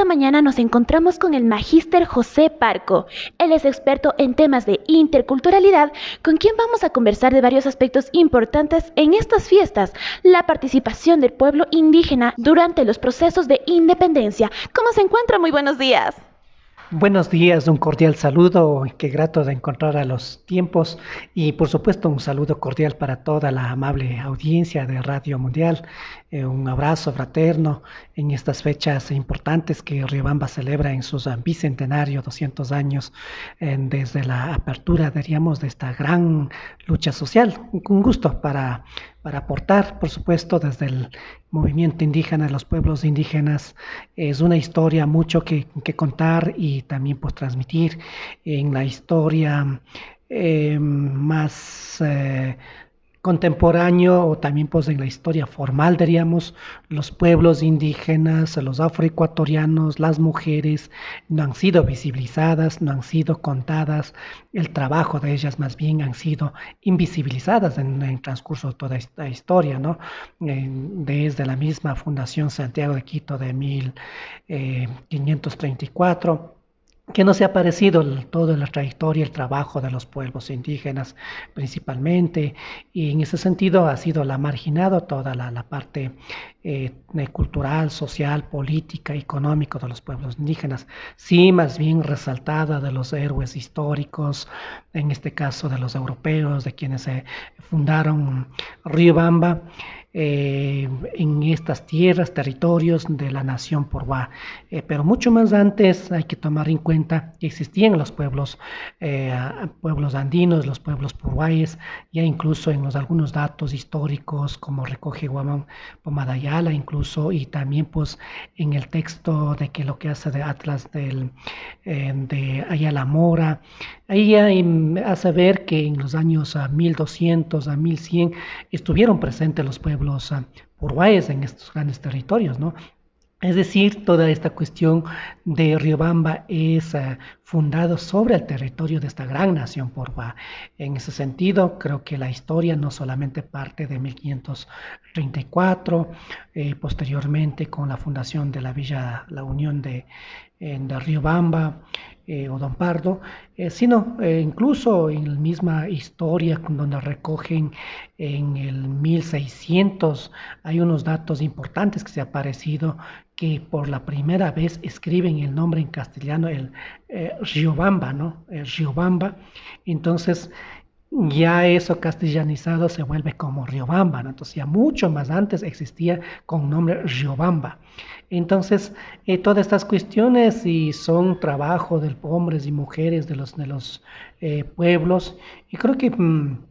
esta mañana nos encontramos con el magíster José Parco. Él es experto en temas de interculturalidad, con quien vamos a conversar de varios aspectos importantes en estas fiestas, la participación del pueblo indígena durante los procesos de independencia. ¿Cómo se encuentra? Muy buenos días. Buenos días, un cordial saludo, qué grato de encontrar a los tiempos y por supuesto un saludo cordial para toda la amable audiencia de Radio Mundial, eh, un abrazo fraterno en estas fechas importantes que Riobamba celebra en su bicentenario, 200 años desde la apertura, diríamos, de esta gran lucha social. Un gusto para para aportar, por supuesto, desde el movimiento indígena, los pueblos indígenas. Es una historia mucho que, contar y también pues transmitir en la historia eh, más eh, contemporáneo o también pues en la historia formal diríamos los pueblos indígenas los afroecuatorianos las mujeres no han sido visibilizadas no han sido contadas el trabajo de ellas más bien han sido invisibilizadas en, el transcurso de toda esta historia no desde la misma fundación Santiago de Quito de 1534 que no se ha parecido toda la trayectoria, el trabajo de los pueblos indígenas principalmente, y en ese sentido ha sido la marginado toda la, parte eh, cultural, social, política, económica de los pueblos indígenas, sí más bien resaltada de los héroes históricos, en este caso de los europeos, de quienes se fundaron Riobamba. Eh, en estas tierras, territorios de la nación porba. Eh, pero mucho más antes hay que tomar en cuenta que existían los pueblos, eh, pueblos andinos, los pueblos porguayes, ya incluso en los algunos datos históricos como recoge Guamán Pomadayala, incluso y también pues en el texto de que lo que hace de Atlas del, de Ayala Mora, ahí hace ver que en los años 1200 a 1100 estuvieron presentes los pueblos los uruguayes en estos grandes territorios, ¿no? Es decir, toda esta cuestión de Riobamba es uh, fundado sobre el territorio de esta gran nación porba. En ese sentido, creo que la historia no solamente parte de 1534, eh, posteriormente con la fundación de la Villa La Unión de, de Riobamba, eh, o Don Pardo, eh, sino eh, incluso en la misma historia donde recogen en el 1600 hay unos datos importantes que se ha aparecido que por la primera vez escriben el nombre en castellano, el Riobamba, ¿no? El Riobamba. Entonces, ya eso castellanizado se vuelve como Riobamba, ¿no? entonces ya mucho más antes existía con nombre Riobamba. Entonces, eh, todas estas cuestiones y son trabajo de hombres y mujeres de los, de los eh, pueblos y creo que... Mm,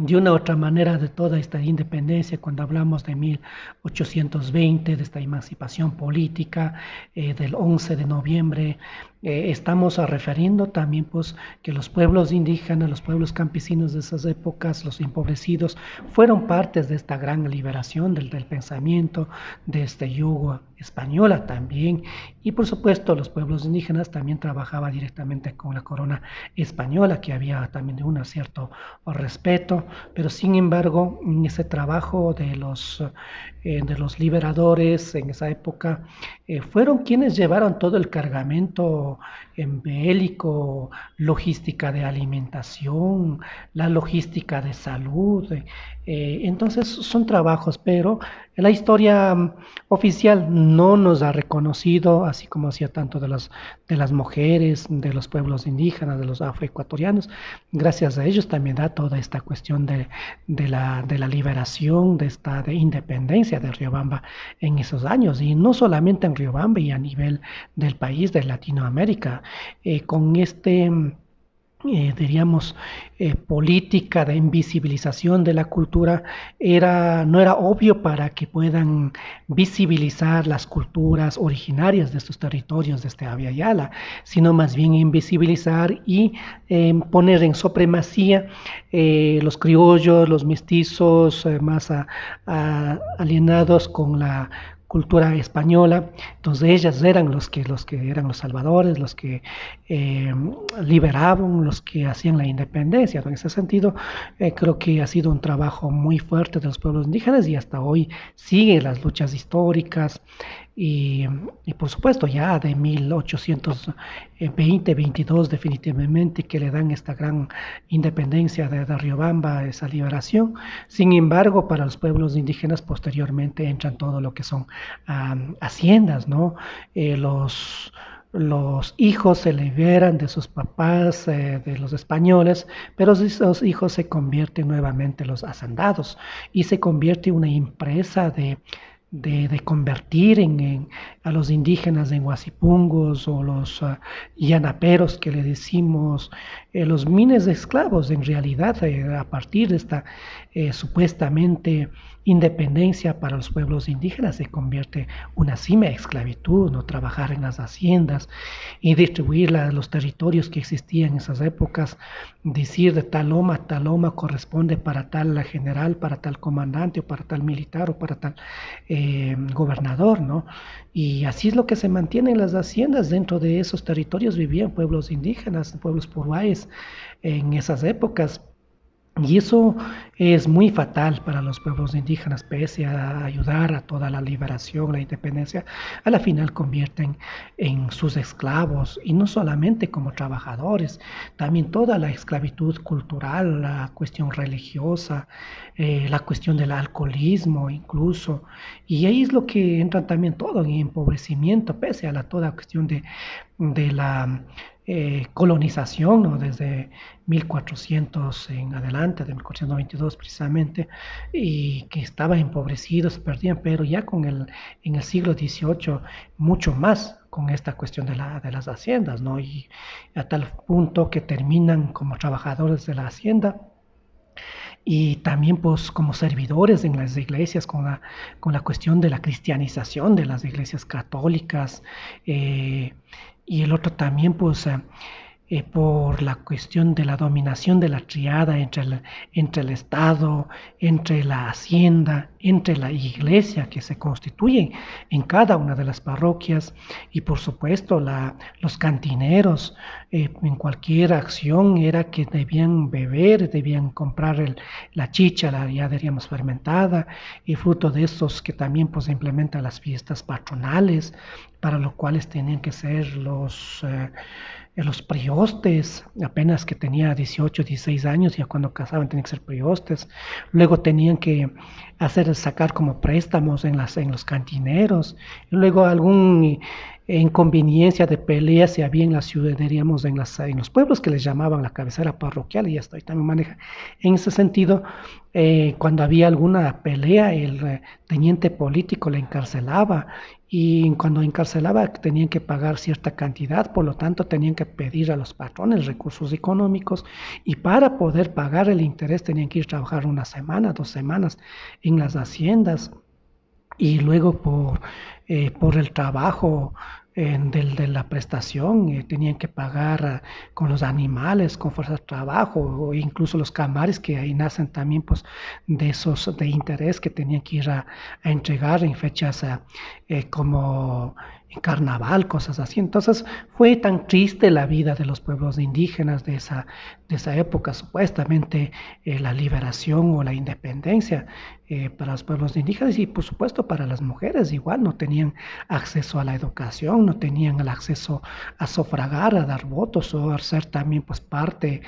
de una u otra manera de toda esta independencia, cuando hablamos de 1820, de esta emancipación política, eh, del 11 de noviembre, eh, estamos refiriendo también pues que los pueblos indígenas, los pueblos campesinos de esas épocas, los empobrecidos, fueron partes de esta gran liberación del, pensamiento, de este yugo española también, y por supuesto los pueblos indígenas también trabajaban directamente con la corona española, que había también un cierto respeto, pero sin embargo en ese trabajo de los, eh, de los liberadores en esa época eh, fueron quienes llevaron todo el cargamento en bélico, logística de alimentación, la logística de salud. Eh, entonces son trabajos, pero la historia mm, oficial no nos ha reconocido, así como hacía tanto de las, de las mujeres, de los pueblos indígenas, de los afroecuatorianos. Gracias a ellos también da toda esta cuestión de, la, liberación, de esta de independencia de Riobamba en esos años. Y no solamente en Riobamba y a nivel del país de Latinoamérica. Eh, con este eh, diríamos, eh, política de invisibilización de la cultura, era, no era obvio para que puedan visibilizar las culturas originarias de estos territorios de este Yala, sino más bien invisibilizar y poner en supremacía los criollos, los mestizos más alienados con la cultura española, entonces ellas eran los que, los que eran los salvadores, los que eh, liberaban, los que hacían la independencia. En ese sentido, eh, creo que ha sido un trabajo muy fuerte de los pueblos indígenas y hasta hoy sigue las luchas históricas Y, por supuesto ya de 1820-22 definitivamente que le dan esta gran independencia de, de Riobamba, esa liberación. Sin embargo, para los pueblos indígenas posteriormente entran todo lo que son haciendas, ¿no? Eh, los los hijos se liberan de sus papás, eh, de los españoles, pero esos hijos se convierten nuevamente en los hacendados y se convierte en una empresa de, de, convertir en, a los indígenas en huasipungos o los uh, llanaperos que le decimos, eh, los miles de esclavos en realidad eh, a partir de esta eh, supuestamente independencia para los pueblos indígenas se convierte una cima de esclavitud, no trabajar en las haciendas y distribuir los territorios que existían en esas épocas, decir de tal loma tal loma corresponde para tal general, para tal comandante o para tal militar o para tal gobernador, ¿no? Y así es lo que se mantiene en las haciendas. Dentro de esos territorios vivían pueblos indígenas, pueblos puruáes en esas épocas. Y eso es muy fatal para los pueblos indígenas, pese a ayudar a toda la liberación, la independencia, a la final convierten en sus esclavos, y no solamente como trabajadores, también toda la esclavitud cultural, la cuestión religiosa, eh, la cuestión del alcoholismo incluso, y ahí es lo que entra también todo en empobrecimiento, pese a la toda cuestión de, de la eh, colonización ¿no? desde 1400 en adelante, de 1492 precisamente, y que estaba empobrecido, se perdían, pero ya con el, en el siglo XVIII mucho más con esta cuestión de, la, de las haciendas, ¿no? y a tal punto que terminan como trabajadores de la hacienda y también pues como servidores en las iglesias con la, con la cuestión de la cristianización de las iglesias católicas eh, y el otro también pues por la cuestión de la dominación de la triada entre el, entre el Estado, entre la hacienda, entre la iglesia que se constituye en cada una de las parroquias y por supuesto los cantineros. Eh, en cualquier acción era que debían beber, debían comprar la chicha, la ya diríamos fermentada y fruto de esos que también pues implementan las fiestas patronales para lo cuales tenían que ser los... Eh, los priostes, apenas que tenía 18, 16 años, ya cuando casaban tenían que ser priostes. Luego tenían que hacer sacar como préstamos en, las, en los cantineros. luego algún inconveniencia de peleas si había en la ciudad, diríamos, en, las, en los pueblos que les llamaban la cabecera parroquial, y esto también maneja. En ese sentido, eh, cuando había alguna pelea, el eh, teniente político le encarcelaba y cuando encarcelaba tenían que pagar cierta cantidad, por lo tanto tenían que pedir a los patrones recursos económicos y para poder pagar el interés tenían que ir a trabajar una semana, dos semanas en las haciendas y luego por, eh, por el trabajo del, de la prestación, eh, tenían que pagar con los animales, con fuerza de trabajo, o incluso los camares que ahí nacen también pues de esos de interés que tenían que ir a, a entregar en fechas eh, como en carnaval, cosas así. Entonces fue tan triste la vida de los pueblos indígenas de esa, de esa época, supuestamente eh, la liberación o la independencia eh, para los pueblos indígenas y por supuesto para las mujeres igual, no tenían acceso a la educación, no tenían el acceso a sufragar, a dar votos o a ser también pues parte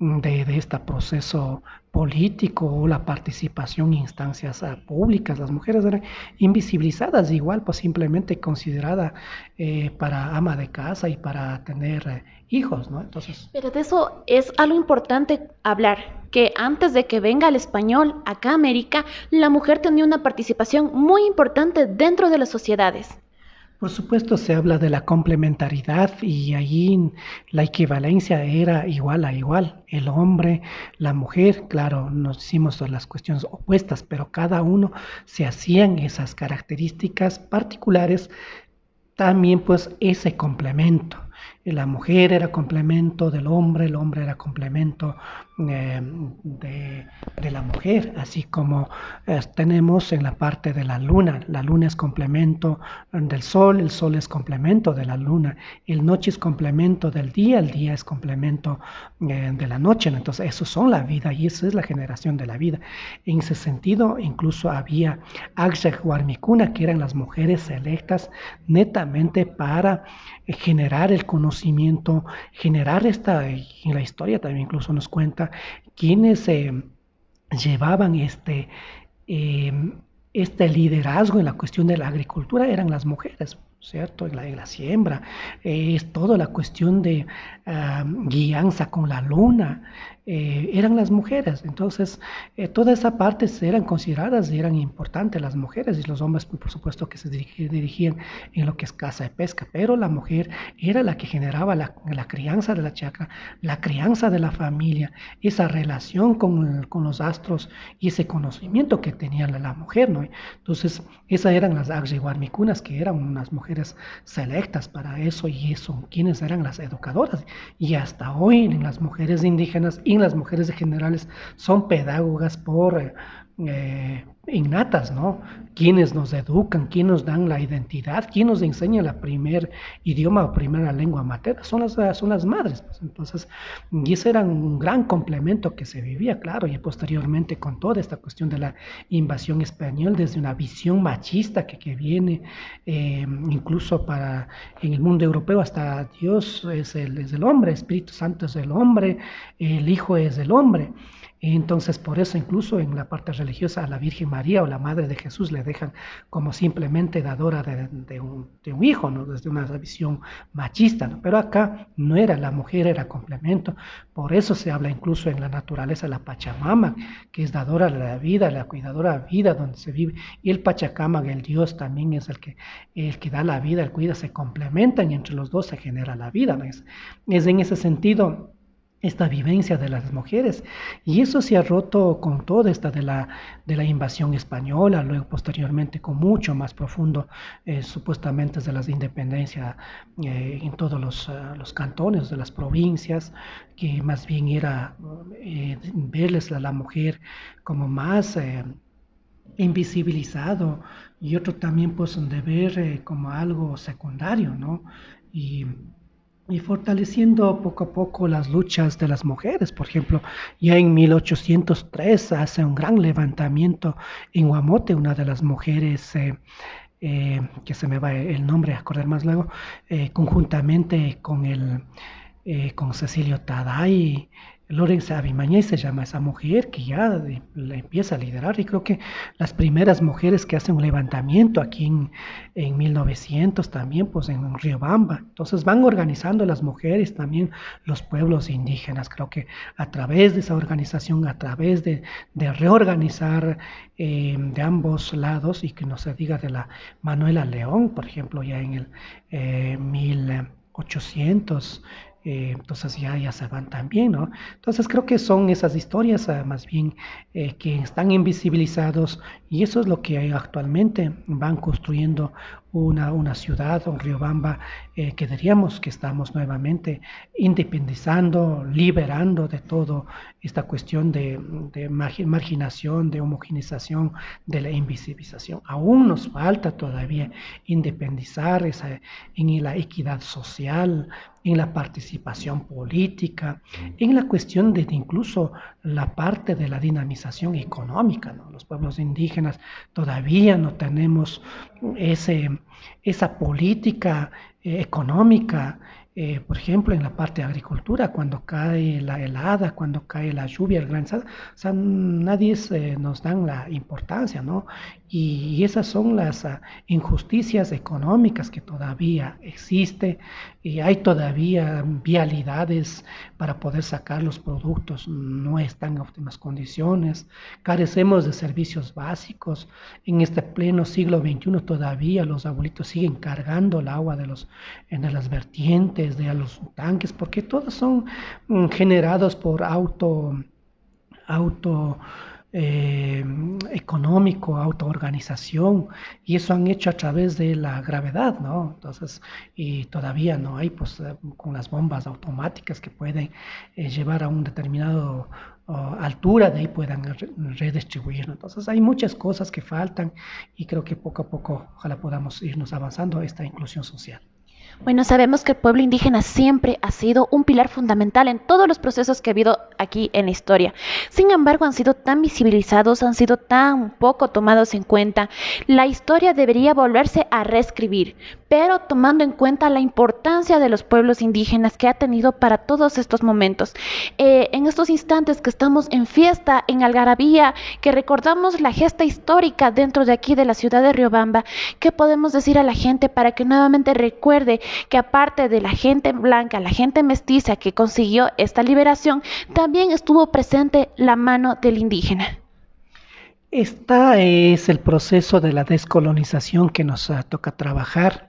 de, este proceso político o la participación en instancias ah, públicas. Las mujeres eran invisibilizadas, igual pues simplemente considerada eh, para ama de casa y para tener eh, hijos, ¿no? Entonces... Pero de eso es algo importante hablar, que antes de que venga el español acá a América, la mujer tenía una participación muy importante dentro de las sociedades. Por supuesto se habla de la complementariedad y allí la equivalencia era igual a igual. El hombre, la mujer, claro, nos hicimos las cuestiones opuestas, pero cada uno se hacían esas características particulares, también pues ese complemento. La mujer era complemento del hombre, el hombre era complemento eh, de, la mujer, así como eh, tenemos en la parte de la luna, la luna es complemento del sol, el sol es complemento de la luna, el noche es complemento del día, el día es complemento eh, de la noche, entonces eso son la vida y eso es la generación de la vida. En ese sentido, incluso había Akshay Warmikuna, que eran las mujeres selectas netamente para generar el conocimiento, generar esta, en la historia también incluso nos cuenta, quienes eh, llevaban este, eh, este liderazgo en la cuestión de la agricultura eran las mujeres. ¿cierto? En la, siembra, es toda la cuestión de uh, guianza con la luna, eh, eran las mujeres. Entonces, eh, toda esa parte eran consideradas y eran importantes las mujeres y los hombres, por supuesto, que se dirigían en lo que es caza y pesca, pero la mujer era la que generaba la, crianza de la chacra, la crianza de la familia, esa relación con, los astros y ese conocimiento que tenía la, mujer, ¿no? Entonces, esas eran las Agriwarmikunas, que eran unas mujeres selectas para eso y eso, quienes eran las educadoras. Y hasta hoy, en las mujeres indígenas y las mujeres generales son pedagogas por eh, innatas, ¿no? Quienes nos educan, quienes nos dan la identidad, quienes nos enseña la primer idioma o primera lengua materna, son las, son las madres. Pues. Entonces, y ese era un gran complemento que se vivía, claro, y posteriormente con toda esta cuestión de la invasión española, desde una visión machista que, que viene eh, incluso para en el mundo europeo, hasta Dios es el, es el hombre, Espíritu Santo es el hombre, el Hijo es el hombre. Entonces, por eso incluso en la parte religiosa a la Virgen María o la Madre de Jesús le dejan como simplemente dadora de, un, hijo, ¿no? desde una visión machista. ¿no? Pero acá no era, la mujer era complemento. Por eso se habla incluso en la naturaleza la Pachamama, que es dadora de la vida, la cuidadora de la vida donde se vive. Y el Pachacama, el Dios, también es el que, el que da la vida, el cuida, se complementan y entre los dos se genera la vida. Es, es en ese sentido esta vivencia de las mujeres. Y eso se ha roto con toda esta de la, de la invasión española, luego posteriormente con mucho más profundo, eh, supuestamente de las independencias eh, en todos los, uh, los, cantones de las provincias, que más bien era eh, verles a la mujer como más invisibilizado y otro también pues de ver como algo secundario, ¿no? Y y fortaleciendo poco a poco las luchas de las mujeres. Por ejemplo, ya en 1803 hace un gran levantamiento en Guamote, una de las mujeres, eh, eh, que se me va el nombre acordar más luego, eh, conjuntamente con, el, con Cecilio Taday, Lorenza Abimañez se llama esa mujer que ya la empieza a liderar y creo que las primeras mujeres que hacen un levantamiento aquí en, en 1900 también pues en Riobamba. Entonces van organizando las mujeres también los pueblos indígenas. Creo que a través de esa organización a través de, de reorganizar eh, de ambos lados y que no se diga de la Manuela León por ejemplo ya en el eh, 1800 eh, entonces ya, ya se van también, ¿no? Entonces creo que son esas historias ah, más bien eh, que están invisibilizados y eso es lo que actualmente van construyendo una, una ciudad, un Riobamba, eh, que diríamos que estamos nuevamente independizando, liberando de todo esta cuestión de, de marginación, de homogenización, de la invisibilización. Aún nos falta todavía independizar esa, en la equidad social, en la participación política, en la cuestión de, incluso la parte de la dinamización económica. Los pueblos indígenas todavía no tenemos ese, esa política eh, económica eh, por ejemplo, en la parte de agricultura, cuando cae la helada, cuando cae la lluvia, el granizado, o sea, nadie nos dan la importancia, ¿no? Y, esas son las uh, injusticias económicas que todavía existen y hay todavía vialidades para poder sacar los productos, no están en óptimas condiciones, carecemos de servicios básicos, en este pleno siglo XXI todavía los abuelitos siguen cargando el agua de, los, de las vertientes, de los tanques, porque todos son mm, generados por auto, auto eh, económico, autoorganización, y eso han hecho a través de la gravedad, ¿no? Entonces, y todavía no hay, pues, eh, con las bombas automáticas que pueden eh, llevar a un determinado altura, de ahí puedan redistribuir. Entonces, hay muchas cosas que faltan y creo que poco a poco, ojalá podamos irnos avanzando esta inclusión social. Bueno, sabemos que el pueblo indígena siempre ha sido un pilar fundamental en todos los procesos que ha habido aquí en la historia. Sin embargo, han sido tan visibilizados, han sido tan poco tomados en cuenta. La historia debería volverse a reescribir, pero tomando en cuenta la importancia de los pueblos indígenas que ha tenido para todos estos momentos. Eh, en estos instantes que estamos en fiesta, en algarabía, que recordamos la gesta histórica dentro de aquí de la ciudad de Riobamba, ¿qué podemos decir a la gente para que nuevamente recuerde que aparte de la gente blanca, la gente mestiza que consiguió esta liberación, también estuvo presente la mano del indígena. Esta es el proceso de la descolonización que nos toca trabajar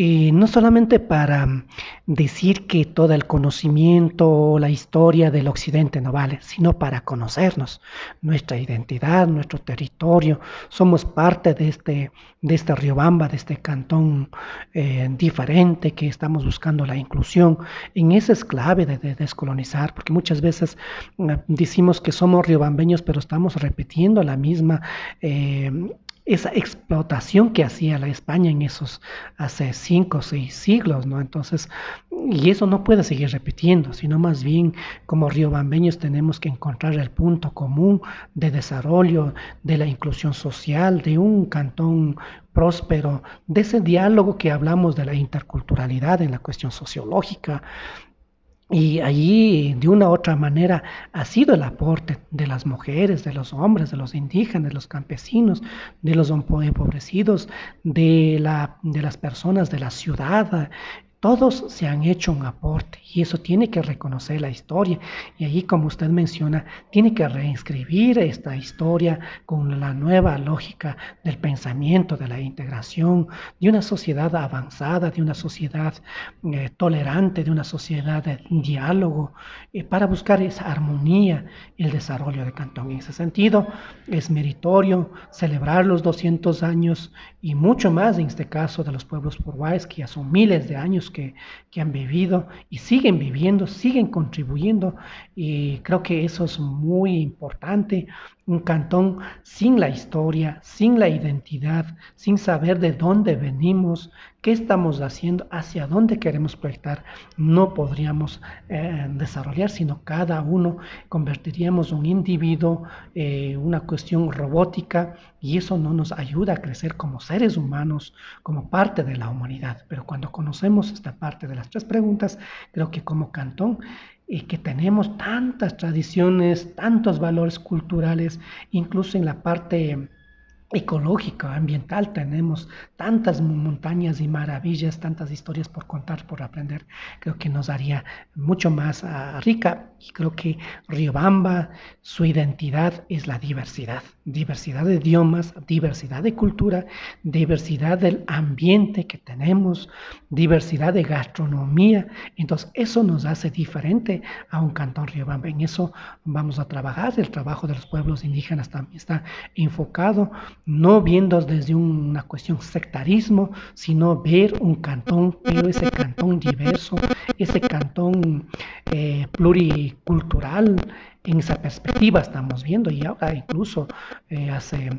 y no solamente para mm, decir que todo el conocimiento, la historia del occidente no vale, sino para conocernos, nuestra identidad, nuestro territorio. Somos parte de este, de esta Riobamba, de este cantón eh, diferente que estamos buscando la inclusión. En esa es clave de, descolonizar, porque muchas veces mm, decimos que somos riobambeños, pero estamos repitiendo la misma eh, esa explotación que hacía la España en esos hace cinco o seis siglos, ¿no? Entonces, y eso no puede seguir repitiendo, sino más bien como riobambeños tenemos que encontrar el punto común de desarrollo, de la inclusión social, de un cantón próspero, de ese diálogo que hablamos de la interculturalidad en la cuestión sociológica, y allí, de una u otra manera, ha sido el aporte de las mujeres, de los hombres, de los indígenas, de los campesinos, de los empobrecidos, de, la, de las personas de la ciudad, todos se han hecho un aporte y eso tiene que reconocer la historia. Y allí, como usted menciona, tiene que reinscribir esta historia con la nueva lógica del pensamiento, de la integración, de una sociedad avanzada, de una sociedad eh, tolerante, de una sociedad de diálogo, eh, para buscar esa armonía y el desarrollo de Cantón. En ese sentido, es meritorio celebrar los 200 años y mucho más en este caso de los pueblos porguayes, que ya son miles de años que, han vivido y siguen viviendo, siguen contribuyendo y creo que eso es muy importante. Un cantón sin la historia, sin la identidad, sin saber de dónde venimos, qué estamos haciendo, hacia dónde queremos proyectar, no podríamos eh, desarrollar, sino cada uno convertiríamos un individuo, eh, una cuestión robótica, y eso no nos ayuda a crecer como seres humanos, como parte de la humanidad. Pero cuando conocemos esta parte de las tres preguntas, creo que como cantón y que tenemos tantas tradiciones, tantos valores culturales, incluso en la parte ecológica, ambiental, tenemos tantas montañas y maravillas, tantas historias por contar, por aprender, creo que nos haría mucho más rica. Y creo que Riobamba, su identidad es la diversidad, diversidad de idiomas, diversidad de cultura, diversidad del ambiente que tenemos, diversidad de gastronomía, entonces eso nos hace diferente a un cantón Riobamba, en eso vamos a trabajar, el trabajo de los pueblos indígenas también está enfocado no viendo desde una cuestión sectarismo, sino ver un cantón, pero ese cantón diverso, ese cantón eh, pluricultural, en esa perspectiva estamos viendo, y ahora incluso eh, hace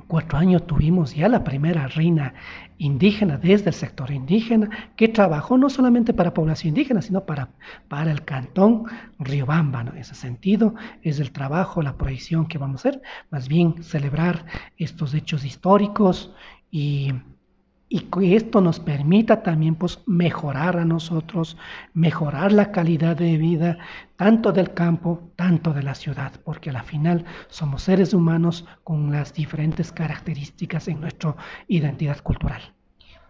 cuatro años tuvimos ya la primera reina indígena desde el sector indígena que trabajó no solamente para población indígena, sino para, para el cantón Riobamba. En ese sentido es el trabajo, la proyección que vamos a hacer, más bien celebrar estos hechos históricos y y que esto nos permita también pues mejorar a nosotros, mejorar la calidad de vida tanto del campo, tanto de la ciudad, porque al final somos seres humanos con las diferentes características en nuestra identidad cultural.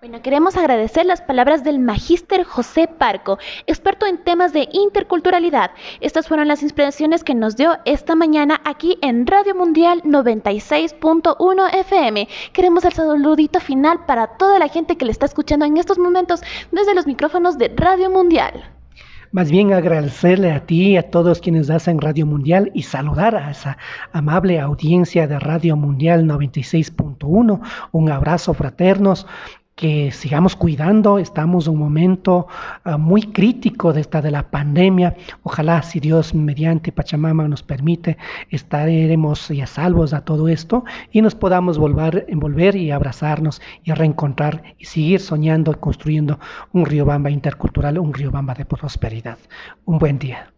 Bueno, queremos agradecer las palabras del magíster José Parco, experto en temas de interculturalidad. Estas fueron las inspiraciones que nos dio esta mañana aquí en Radio Mundial 96.1 FM. Queremos el saludito final para toda la gente que le está escuchando en estos momentos desde los micrófonos de Radio Mundial. Más bien agradecerle a ti y a todos quienes hacen Radio Mundial y saludar a esa amable audiencia de Radio Mundial 96.1. Un abrazo fraternos que sigamos cuidando. Estamos en un momento uh, muy crítico de esta de la pandemia. Ojalá, si Dios mediante Pachamama nos permite, estaremos ya salvos a todo esto y nos podamos volver, envolver y abrazarnos y reencontrar y seguir soñando y construyendo un Riobamba intercultural, un Riobamba de prosperidad. Un buen día.